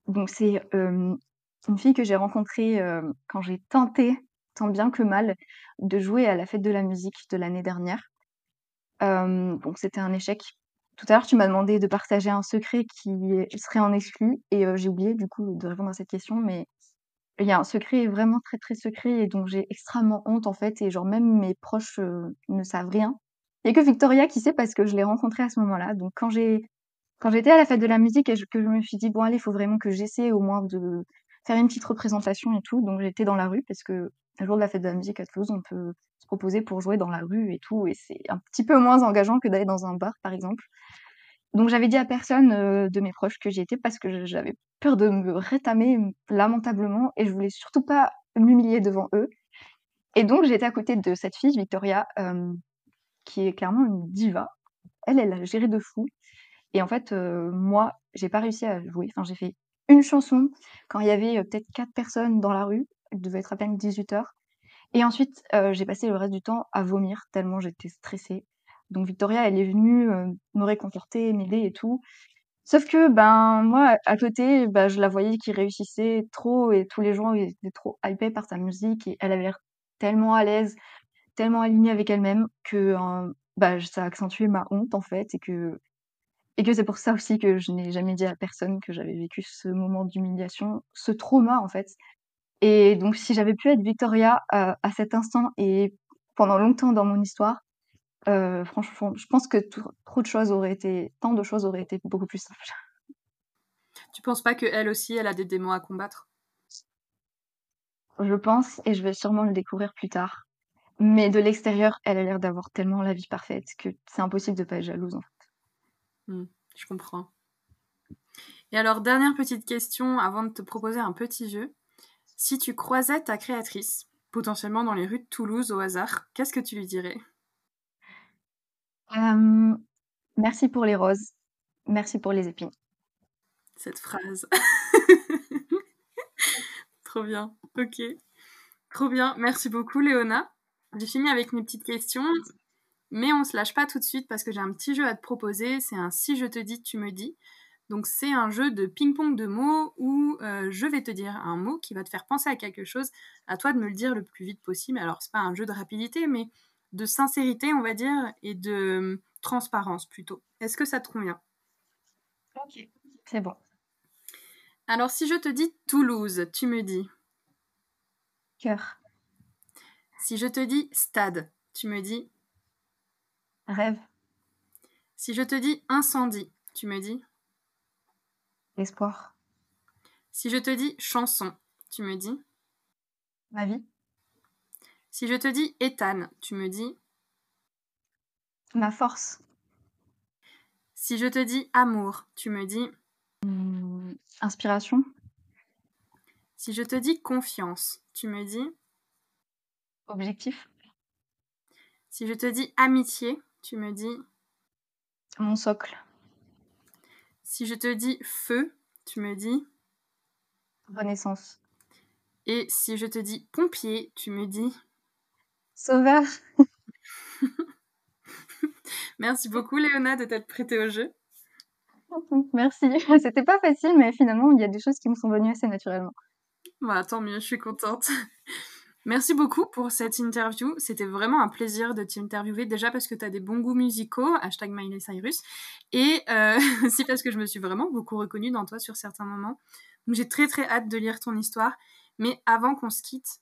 Donc c'est une fille que j'ai rencontrée euh, quand j'ai tenté, tant bien que mal, de jouer à la fête de la musique de l'année dernière. Euh, c'était un échec. Tout à l'heure, tu m'as demandé de partager un secret qui serait en exclu et euh, j'ai oublié du coup de répondre à cette question, mais il y a un secret vraiment très très secret et donc j'ai extrêmement honte en fait et genre même mes proches euh, ne savent rien. Il y a que Victoria qui sait parce que je l'ai rencontrée à ce moment-là. Donc quand j'ai quand j'étais à la fête de la musique et que je me suis dit bon allez, il faut vraiment que j'essaie au moins de faire une petite représentation et tout. Donc j'étais dans la rue parce que le jour de la fête de la musique à Toulouse, on peut se proposer pour jouer dans la rue et tout et c'est un petit peu moins engageant que d'aller dans un bar par exemple. Donc j'avais dit à personne de mes proches que j'y étais parce que j'avais peur de me rétamer lamentablement et je voulais surtout pas m'humilier devant eux. Et donc j'étais à côté de cette fille, Victoria, qui est clairement une diva. Elle, elle a géré de fou. Et en fait, moi, j'ai pas réussi à jouer. Enfin, j'ai fait une chanson quand il y avait peut-être quatre personnes dans la rue. Il devait être à peine 18 heures. Et ensuite, j'ai passé le reste du temps à vomir tellement j'étais stressée. Donc Victoria, elle est venue me réconforter, m'aider et tout. Sauf que, ben, moi, à côté, bah, je la voyais qui réussissait trop et tous les gens étaient trop hypés par sa musique et elle avait l'air tellement à l'aise, tellement alignée avec elle-même que, bah, ça accentuait ma honte, en fait, et que et que c'est pour ça aussi que je n'ai jamais dit à personne que j'avais vécu ce moment d'humiliation, ce trauma, en fait. Et donc si j'avais pu être Victoria, à cet instant et pendant longtemps dans mon histoire, euh, franchement, je pense que trop de choses auraient été tant de choses auraient été beaucoup plus simples. Tu penses pas qu'elle aussi, elle a des démons à combattre? Je pense et je vais sûrement le découvrir plus tard. Mais de l'extérieur, elle a l'air d'avoir tellement la vie parfaite que c'est impossible de pas être jalouse, en fait. Mmh, je comprends. Et alors, dernière petite question avant de te proposer un petit jeu. Si tu croisais ta créatrice, potentiellement dans les rues de Toulouse au hasard, qu'est-ce que tu lui dirais? merci pour les roses, merci pour les épines. Cette phrase. Trop bien, OK. Trop bien, merci beaucoup Léona. J'ai fini avec mes petites questions, mais on se lâche pas tout de suite parce que j'ai un petit jeu à te proposer, c'est un si je te dis, tu me dis. Donc c'est un jeu de ping-pong de mots où euh, je vais te dire un mot qui va te faire penser à quelque chose, à toi de me le dire le plus vite possible. Alors c'est pas un jeu de rapidité, mais de sincérité, on va dire, et de hum, transparence plutôt. Est-ce que ça te convient? Ok, c'est bon. Alors, si je te dis Toulouse, tu me dis? Cœur. Si je te dis stade, tu me dis? Rêve. Si je te dis incendie, tu me dis? Espoir. Si je te dis chanson, tu me dis Ma vie. Si je te dis Ethan, tu me dis Ma force. Si je te dis amour, tu me dis mmh, Inspiration. Si je te dis confiance, tu me dis Objectif. Si je te dis amitié, tu me dis Mon socle. Si je te dis feu, tu me dis Renaissance. Et si je te dis pompier, tu me dis Sauveur. Merci beaucoup, Léona, de t'être prêtée au jeu. Merci. C'était pas facile, mais finalement, il y a des choses qui me sont venues assez naturellement. Voilà, tant mieux, je suis contente. Merci beaucoup pour cette interview. C'était vraiment un plaisir de t'interviewer, déjà parce que tu as des bons goûts musicaux, hashtag Miley Cyrus, et euh, aussi parce que je me suis vraiment beaucoup reconnue dans toi sur certains moments. J'ai très très hâte de lire ton histoire. Mais avant qu'on se quitte,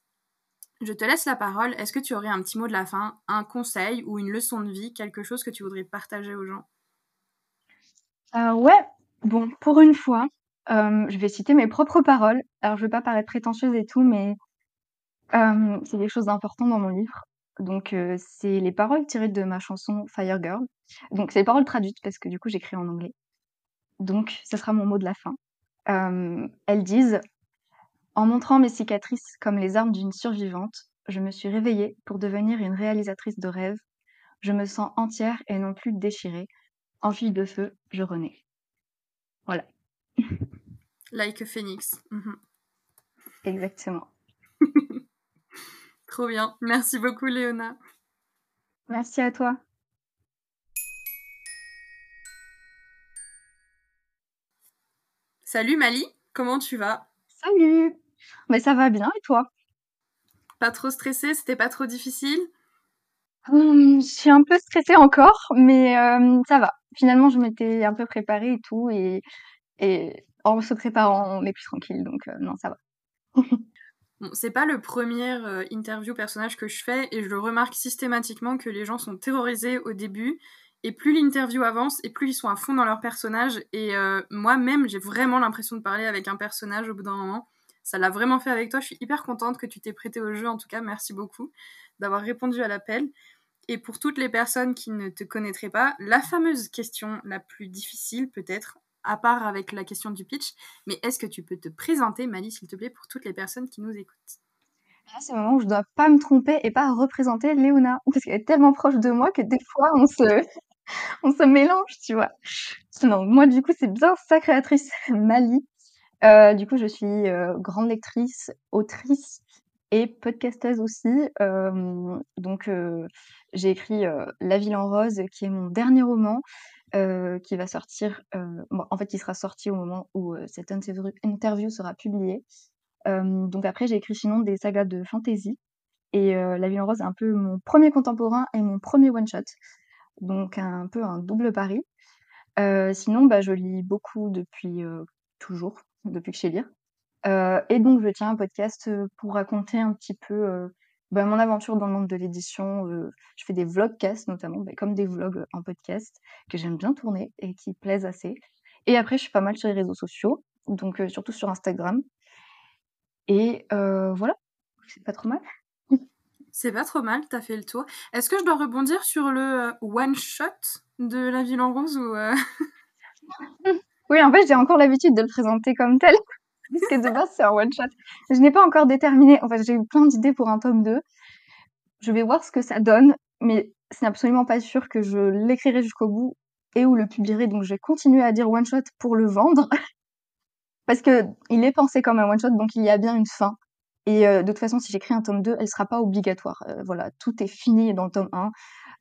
je te laisse la parole. Est-ce que tu aurais un petit mot de la fin, un conseil ou une leçon de vie, quelque chose que tu voudrais partager aux gens? Euh, Ouais, bon, pour une fois, euh, je vais citer mes propres paroles. Alors, je ne vais pas paraître prétentieuse et tout, mais c'est des choses importantes dans mon livre. Donc, c'est les paroles tirées de ma chanson Fire Girl. Donc, c'est les paroles traduites parce que du coup, j'écris en anglais. Donc, ce sera mon mot de la fin. elles disent en montrant mes cicatrices comme les armes d'une survivante, je me suis réveillée pour devenir une réalisatrice de rêves. Je me sens entière et non plus déchirée. En fille de feu, je renais. Voilà. Like a phoenix. Mhm. Exactement. Trop bien. Merci beaucoup, Léona. Merci à toi. Salut Mali, comment tu vas? Salut mais ça va bien et toi? Pas trop stressée, c'était pas trop difficile? Hum, je suis un peu stressée encore, mais ça va. Finalement, je m'étais un peu préparée et tout et et en se préparant, on est plus tranquille donc non, ça va. C'est pas le premier interview personnage que je fais et je remarque systématiquement que les gens sont terrorisés au début et plus l'interview avance et plus ils sont à fond dans leur personnage et moi-même, j'ai vraiment l'impression de parler avec un personnage au bout d'un moment ça l'a vraiment fait avec toi. Je suis hyper contente que tu t'es prêté au jeu. En tout cas, merci beaucoup d'avoir répondu à l'appel. Et pour toutes les personnes qui ne te connaîtraient pas, la fameuse question la plus difficile peut-être, à part avec la question du pitch, mais est-ce que tu peux te présenter, Mali, s'il te plaît, pour toutes les personnes qui nous écoutent? Là, c'est le moment où je dois pas me tromper et pas représenter Léona, parce qu'elle est tellement proche de moi que des fois, on se, on se mélange, tu vois. Non, moi, du coup, c'est bien sa créatrice Mali. Euh, du coup, je suis euh, grande lectrice, autrice et podcasteuse aussi. Euh, donc, j'ai écrit La Ville en rose, qui est mon dernier roman, euh, qui va sortir, euh, en fait, qui sera sorti au moment où euh, cette interview, sera publiée. Donc après, j'ai écrit sinon des sagas de fantasy. Et La Ville en rose est un peu mon premier contemporain et mon premier one-shot. Donc un peu un double pari. Sinon, bah, je lis beaucoup depuis toujours, depuis que je sais lire. Et donc, je tiens un podcast pour raconter un petit peu bah, mon aventure dans le monde de l'édition. Euh, je fais des vlogcasts notamment, bah, comme des vlogs en podcast que j'aime bien tourner et qui plaisent assez. Et après, je suis pas mal sur les réseaux sociaux, donc euh, surtout sur Instagram. Et euh, voilà, c'est pas trop mal. C'est pas trop mal, t'as fait le tour. Est-ce que je dois rebondir sur le one-shot de La Ville en Rose ou... Oui, en fait, j'ai encore l'habitude de le présenter comme tel, parce que de base, c'est un one-shot. Je n'ai pas encore déterminé, en fait, j'ai eu plein d'idées pour un tome 2. Je vais voir ce que ça donne, mais c'est absolument pas sûr que je l'écrirai jusqu'au bout et ou le publierai, donc je vais continuer à dire one-shot pour le vendre, parce que il est pensé comme un one-shot, donc il y a bien une fin. Et euh, de toute façon, si j'écris un tome 2, elle sera pas obligatoire. Euh, voilà, tout est fini dans le tome 1.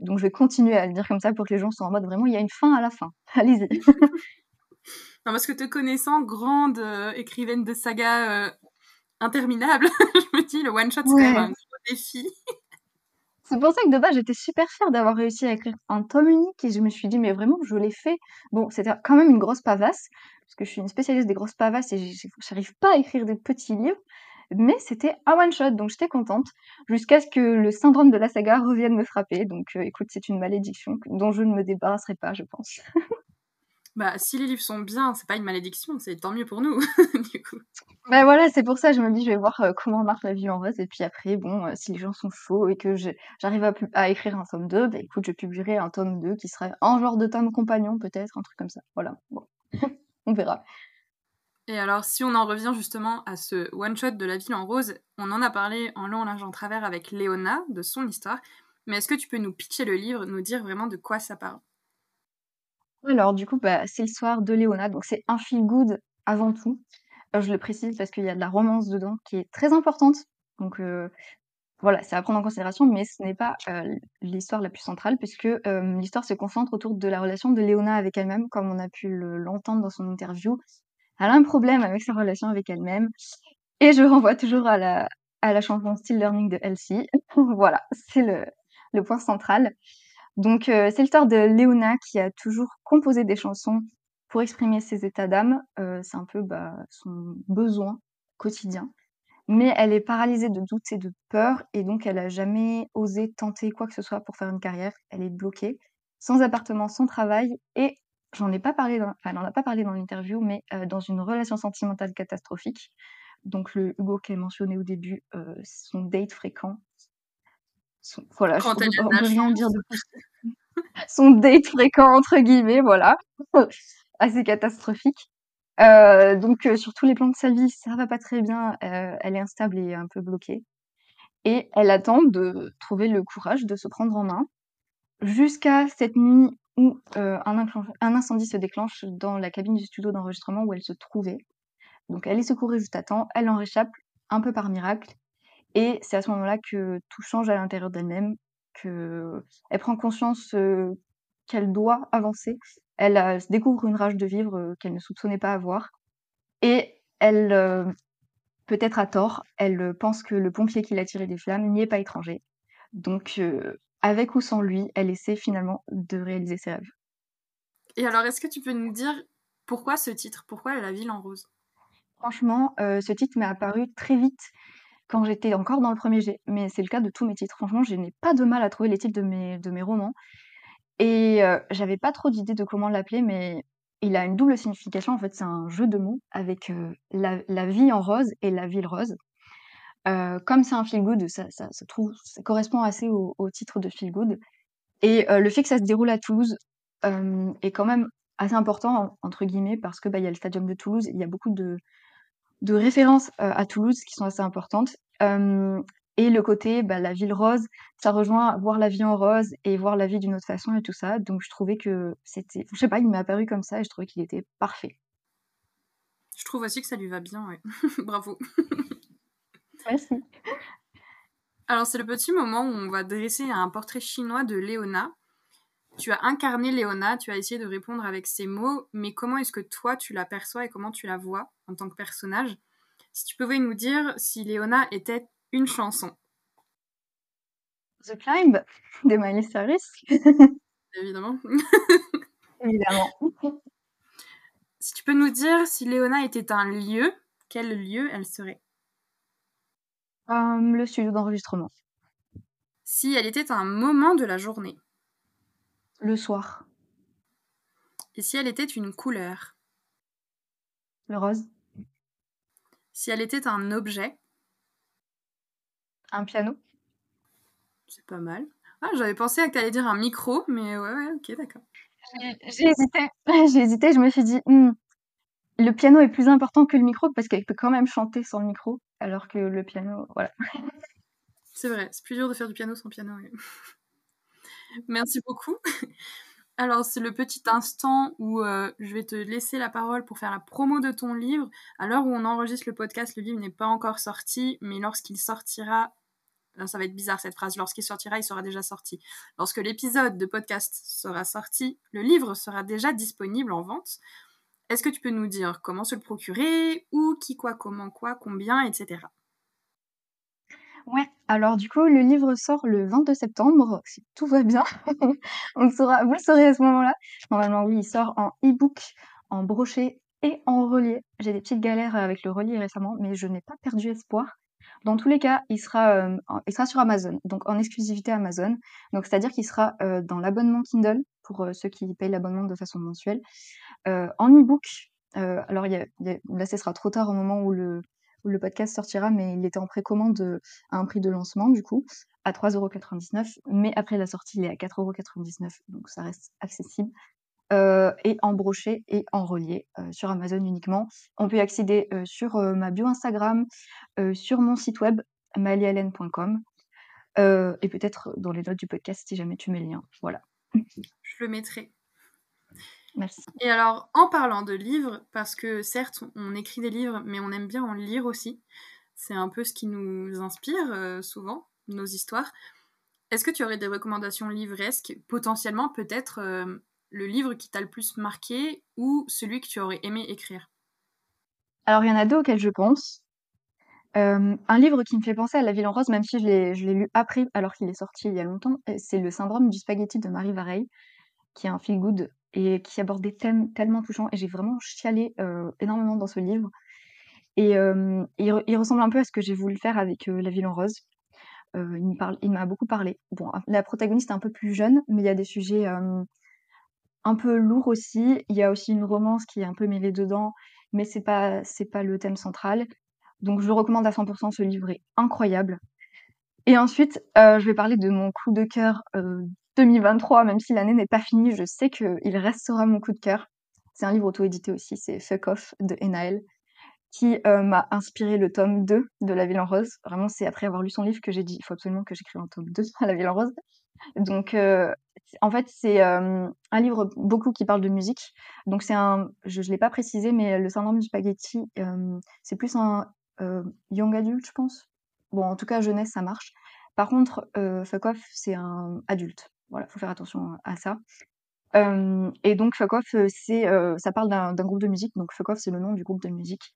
Donc je vais continuer à le dire comme ça pour que les gens soient en mode vraiment, il y a une fin à la fin. Allez-y. Non, parce que te connaissant, grande euh, écrivaine de saga euh, interminable, je me dis, le one-shot, c'est quand même un gros défi. C'est pour ça que de base, j'étais super fière d'avoir réussi à écrire un tome unique et je me suis dit, mais vraiment, je l'ai fait. Bon, c'était quand même une grosse pavasse, parce que je suis une spécialiste des grosses pavasses et j'arrive pas à écrire des petits livres, mais c'était un one-shot, donc j'étais contente, jusqu'à ce que le syndrome de la saga revienne me frapper. Donc euh, écoute, c'est une malédiction dont je ne me débarrasserai pas, je pense. Bah, si les livres sont bien, c'est pas une malédiction, c'est tant mieux pour nous, du coup. Ben voilà, c'est pour ça je me dis, je vais voir euh, comment marche la vie en rose, et puis après, bon, euh, si les gens sont chauds et que j'arrive à, écrire un tome 2, ben écoute, je publierai un tome 2 qui serait un genre de tome compagnon, peut-être, un truc comme ça. Voilà, bon, on verra. Et alors, si on en revient justement à ce one-shot de La Ville en Rose, on en a parlé en long, en large, en travers avec Léona, de son histoire, mais est-ce que tu peux nous pitcher le livre, nous dire vraiment de quoi ça parle? Alors, du coup, bah, c'est l'histoire de Léona, donc c'est un feel good avant tout. Je le précise parce qu'il y a de la romance dedans qui est très importante. Donc euh, voilà, c'est à prendre en considération, mais ce n'est pas euh, l'histoire la plus centrale, puisque euh, l'histoire se concentre autour de la relation de Léona avec elle-même, comme on a pu le- l'entendre dans son interview. Elle a un problème avec sa relation avec elle-même, et je renvoie toujours à la, à la chanson Still Learning de Elsie. voilà, c'est le, le point central. Donc, euh, c'est l'histoire de Léona qui a toujours composé des chansons pour exprimer ses états d'âme. Euh, c'est un peu bah, son besoin quotidien. Mais elle est paralysée de doutes et de peur, et donc elle a jamais osé tenter quoi que ce soit pour faire une carrière. Elle est bloquée, sans appartement, sans travail, et j'en ai pas parlé, dans, enfin, n'en a pas parlé dans l'interview, mais euh, dans une relation sentimentale catastrophique. Donc le Hugo qu'elle mentionnait au début, son date fréquent. Son- voilà, Quand on peut rien dire de plus. Son date fréquent entre guillemets, voilà, assez catastrophique. Euh, donc euh, sur tous les plans de sa vie, ça va pas très bien. euh, elle est instable et un peu bloquée. Et elle attend de trouver le courage de se prendre en main jusqu'à cette nuit où un incendie se déclenche dans la cabine du studio d'enregistrement où elle se trouvait. Donc elle est secourue juste à temps, elle en réchappe un peu par miracle. Et c'est à ce moment-là que tout change à l'intérieur d'elle-même, que elle prend conscience euh, qu'elle doit avancer. Elle euh, découvre une rage de vivre euh, qu'elle ne soupçonnait pas avoir. Et elle, peut-être à tort, elle pense que le pompier qui l'a tiré des flammes n'y est pas étranger. Donc, avec ou sans lui, elle essaie finalement de réaliser ses rêves. Et alors, est-ce que tu peux nous dire pourquoi ce titre? Pourquoi La Ville en Rose? Franchement, ce titre m'est apparu très vite quand j'étais encore dans le premier G, mais c'est le cas de tous mes titres. Franchement, je n'ai pas de mal à trouver les titres de mes, de mes romans. Et euh, j'avais pas trop d'idée de comment l'appeler, mais il a une double signification. En fait, c'est un jeu de mots avec euh, la, la vie en rose et la ville rose. Euh, comme c'est un feel good, ça, ça, correspond assez au, au titre de feel good. Et le fait que ça se déroule à Toulouse est quand même assez important, entre guillemets, parce que bah, y a le Stadium de Toulouse, il y a beaucoup de, de références à Toulouse qui sont assez importantes. et le côté, bah, la ville rose, ça rejoint voir la vie en rose et voir la vie d'une autre façon et tout ça. Donc je trouvais que c'était, je sais pas, il m'est apparu comme ça et je trouvais qu'il était parfait. Je trouve aussi que ça lui va bien, ouais. Bravo. Merci. Alors c'est le petit moment où on va dresser un portrait chinois de Léona. Tu as incarné Léona, tu as essayé de répondre avec ces mots, mais comment est-ce que toi tu la perçois et comment tu la vois? En tant que personnage Si tu pouvais nous dire si Léona était une chanson. The Climb de Miley Cyrus. Évidemment. Évidemment. Si tu peux nous dire si Léona était un lieu, quel lieu elle serait? Le studio d'enregistrement. Si elle était un moment de la journée. Le soir. Et si elle était une couleur? Le rose. Si elle était un objet Un piano. C'est pas mal. Ah, j'avais pensé à que t'allais dire un micro, mais ouais, ouais, ok, d'accord. J'ai hésité. J'ai hésité, je me suis dit, hmm, le piano est plus important que le micro parce qu'elle peut quand même chanter sans le micro, alors que le piano, voilà. C'est vrai, c'est plus dur de faire du piano sans piano. Merci beaucoup. Alors, c'est le petit instant où euh, je vais te laisser la parole pour faire la promo de ton livre. À l'heure où on enregistre le podcast, le livre n'est pas encore sorti, mais lorsqu'il sortira, ça va être bizarre cette phrase, lorsqu'il sortira, il sera déjà sorti. Lorsque l'épisode de podcast sera sorti, le livre sera déjà disponible en vente. Est-ce que tu peux nous dire comment se le procurer, où, qui, quoi, comment, quoi, combien, etc. Ouais, alors du coup, le livre sort le 22 septembre, si tout va bien. On saura, vous le saurez à ce moment-là. Normalement, oui, il sort en e-book, en brochet et en relié. J'ai des petites galères avec le relié récemment, mais je n'ai pas perdu espoir. Dans tous les cas, il sera, euh, il sera sur Amazon, donc en exclusivité Amazon. Donc c'est-à-dire qu'il sera euh, dans l'abonnement Kindle pour euh, ceux qui payent l'abonnement de façon mensuelle. en e-book, alors y a, là ce sera trop tard au moment où le, le podcast sortira, mais il était en précommande à un prix de lancement du coup à 3,99€, mais après la sortie il est à 4,99€, donc ça reste accessible. Euh, et en brochet et en relié euh, sur Amazon uniquement. On peut y accéder euh, sur ma bio Instagram, sur mon site web malialen.com et peut-être dans les notes du podcast si jamais tu mets le lien. Voilà. Je le mettrai. Merci. Et alors, en parlant de livres, parce que certes, on écrit des livres, mais on aime bien en lire aussi. C'est un peu ce qui nous inspire souvent, nos histoires. Est-ce que tu aurais des recommandations livresques, potentiellement peut-être le livre qui t'a le plus marqué ou celui que tu aurais aimé écrire? Alors, il y en a deux auxquels je pense. Euh, un livre qui me fait penser à La Ville en Rose, même si je l'ai lu après, alors qu'il est sorti il y a longtemps, euh, c'est Le syndrome du spaghetti de Marie Vareille, qui est un feel good et qui aborde des thèmes tellement touchants. Et j'ai vraiment chialé euh, énormément dans ce livre. Et il, ressemble un peu à ce que j'ai voulu faire avec La Ville en Rose. il m'a beaucoup parlé. Bon, la protagoniste est un peu plus jeune, mais il y a des sujets un peu lourd aussi. Il y a aussi une romance qui est un peu mêlée dedans, mais c'est pas pas le thème central. Donc je le recommande à 100 ce livre est incroyable. Et ensuite, euh, je vais parler de mon coup de cœur, 2023, euh, même si l'année n'est pas finie, je sais qu'il restera mon coup de cœur. C'est un livre auto-édité aussi, c'est Fuck Off de Enaël, qui, euh, m'a inspiré le tome 2 de La Ville en rose. Vraiment, c'est après avoir lu son livre que j'ai dit: «Il faut absolument que j'écrive un tome 2 à La Ville en rose». Donc en fait, c'est un livre beaucoup qui parle de musique. Donc c'est un, je ne l'ai pas précisé, mais le syndrome du spaghetti, c'est plus un young adult, je pense. Bon, en tout cas, jeunesse, ça marche. Par contre, Fuck Off, c'est un adulte. Voilà, faut faire attention à ça. et donc Fuck Off, c'est, ça parle d'un groupe de musique. Donc Fuck c'est le nom du groupe de musique.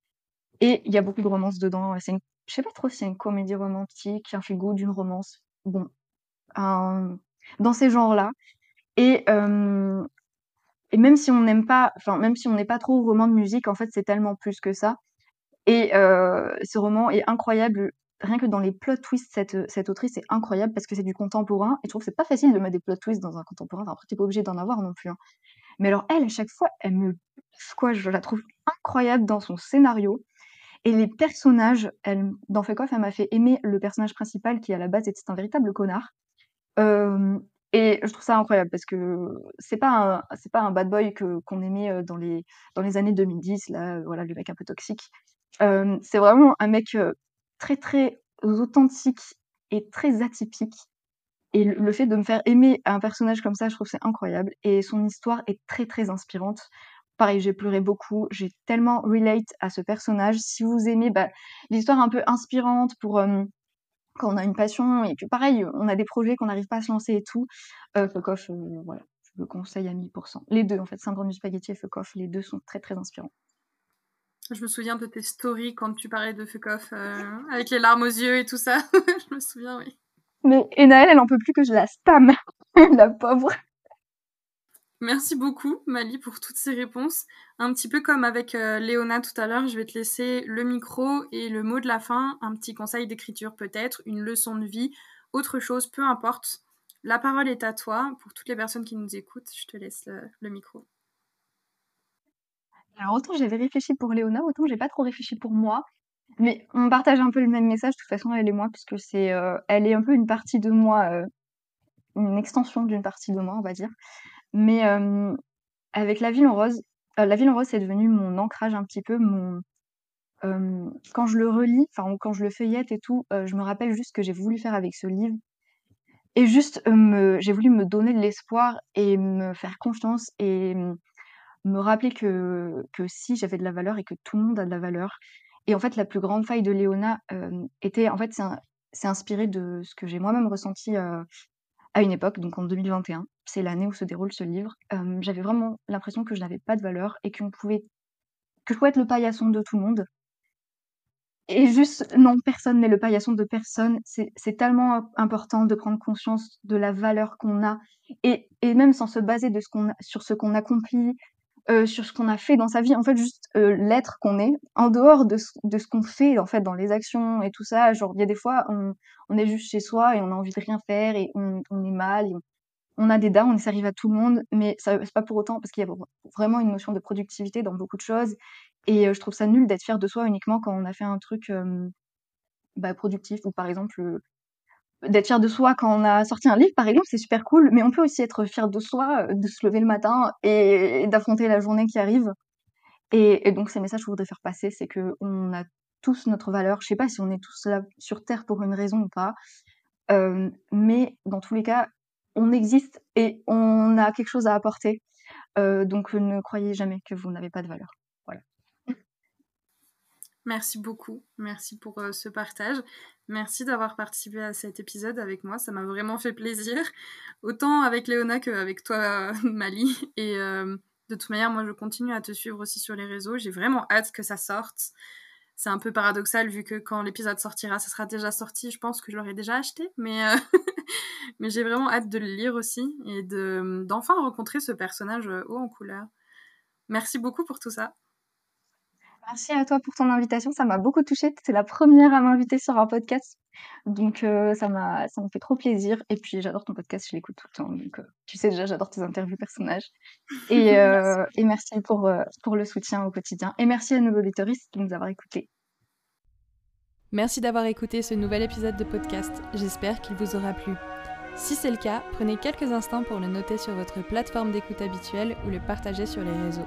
Et il y a beaucoup de romances dedans. C'est une, je sais pas trop si c'est une comédie romantique, un feel d'une romance. Bon, dans ces genres-là. Et, et même si on n'aime pas, enfin, même si on n'est pas trop roman de musique, en fait, c'est tellement plus que ça. Et ce roman est incroyable. Rien que dans les plot twists, cette, cette autrice est incroyable parce que c'est du contemporain. Et je trouve que c'est pas facile de mettre des plot twists dans un contemporain. Enfin, après, t'es pas obligé d'en avoir non plus. Hein. Mais alors, elle, à chaque fois, elle me. Quoi, je la trouve incroyable dans son scénario. Et les personnages, elle, dans Fake Off, elle m'a fait aimer le personnage principal qui, à la base, était un véritable connard Et je trouve ça incroyable parce que c'est pas c'est pas un bad boy que qu'on aimait, dans les dans les années 2010 là, voilà, le mec un peu toxique. c'est vraiment un mec, très, très authentique et très atypique et le fait de me faire aimer un personnage comme ça, je trouve c'est incroyable et son histoire est très, très inspirante. Pareil, j'ai pleuré beaucoup, j'ai tellement relate à ce personnage. Si vous aimez, bah, l'histoire un peu inspirante pour, quand on a une passion et que pareil, on a des projets qu'on n'arrive pas à se lancer et tout, heu, Fuck Off, voilà, je le conseille à 1000 Les deux en fait, Syndrome du spaghetti et Fuck Off, les deux sont très, très inspirants. Je me souviens de tes stories quand tu parlais de Fuck Off, euh, avec les larmes aux yeux et tout ça. je me souviens, oui. Mais Enaël, elle en peut plus que je la spam, la pauvre. Merci beaucoup, Mali, pour toutes ces réponses. Un petit peu comme avec euh, Léona tout à l'heure, je vais te laisser le micro et le mot de la fin, un petit conseil d'écriture peut-être, une leçon de vie, autre chose, peu importe. La parole est à toi. Pour toutes les personnes qui nous écoutent, je te laisse le, micro. Alors autant j'avais réfléchi pour Léona, autant j'ai pas trop réfléchi pour moi. Mais on partage un peu le même message, de toute façon, elle et moi, puisque c'est, euh, elle est un peu une partie de moi, euh, une extension d'une partie de moi, on va dire. Mais avec La Ville en rose, La Ville en rose, c'est devenu mon ancrage un petit peu, quand je le relis, enfin, quand je le feuillette et tout, je me rappelle juste ce que j'ai voulu faire avec ce livre et juste, me j'ai voulu me donner de l'espoir et me faire confiance et me rappeler que que si, j'avais de la valeur et que tout le monde a de la valeur et en fait, la plus grande faille de Léona, était en fait, c'est inspiré de ce que j'ai moi-même ressenti, à une époque, donc en 2021, c'est l'année où se déroule ce livre, j'avais vraiment l'impression que je n'avais pas de valeur et qu'on pouvait que je pouvais être le paillasson de tout le monde. Et juste, non, personne n'est le paillasson de personne. C'est tellement important de prendre conscience de la valeur qu'on a et, et même sans se baser de ce sur ce qu'on accomplit, euh, sur ce qu'on a fait dans sa vie. En fait, juste euh, l'être qu'on est, en dehors de ce, qu'on fait, en fait, dans les actions et tout ça. Genre, il y a des fois, on, est juste chez soi et on a envie de rien faire et on, est mal. On, a des dents, on ça arrive à tout le monde, mais c'est pas pour autant parce qu'il y a vraiment une notion de productivité dans beaucoup de choses. Et euh, je trouve ça nul d'être fier de soi uniquement quand on a fait un truc bah, productif ou par exemple d'être fier de soi quand on a sorti un livre, par exemple, c'est super cool, mais on peut aussi être fier de soi, euh, de se lever le matin et, d'affronter la journée qui arrive. Et, donc, c'est le message que je voudrais faire passer, c'est que on a tous notre valeur. Je sais pas si on est tous là sur Terre pour une raison ou pas, euh, mais dans tous les cas, on existe et on a quelque chose à apporter. Euh, donc, ne croyez jamais que vous n'avez pas de valeur. Merci beaucoup. Merci pour euh, ce partage. Merci d'avoir participé à cet épisode avec moi. Ça m'a vraiment fait plaisir. Autant avec Léona qu'avec toi, Mali. Et euh, de toute manière, moi, je continue à te suivre aussi sur les réseaux. J'ai vraiment hâte que ça sorte. C'est un peu paradoxal vu que quand l'épisode sortira, ça sera déjà sorti. Je pense que je l'aurai déjà acheté. Euh, mais j'ai vraiment hâte de le lire aussi et d'enfin rencontrer ce personnage haut en couleur. Merci beaucoup pour tout ça. Merci à toi pour ton invitation, ça m'a beaucoup touchée. Tu es la première à m'inviter sur un podcast. Donc euh, ça m'a ça me fait trop plaisir et puis j'adore ton podcast, je l'écoute tout le temps. Donc euh, tu sais déjà, j'adore tes interviews personnages. Et, euh, merci. et merci pour, pour le soutien au quotidien. Et merci à nos auditeurs de nous avoir écoutés. Merci d'avoir écouté ce nouvel épisode de podcast. J'espère qu'il vous aura plu. Si c'est le cas, prenez quelques instants pour le noter sur votre plateforme d'écoute habituelle ou le partager sur les réseaux.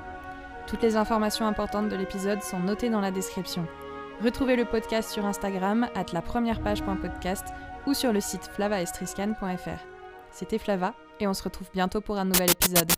Toutes les informations importantes de l'épisode sont notées dans la description. Retrouvez le podcast sur Instagram, at la première page.podcast ou sur le site flavaestriscan.fr. C'était Flava et on se retrouve bientôt pour un nouvel épisode.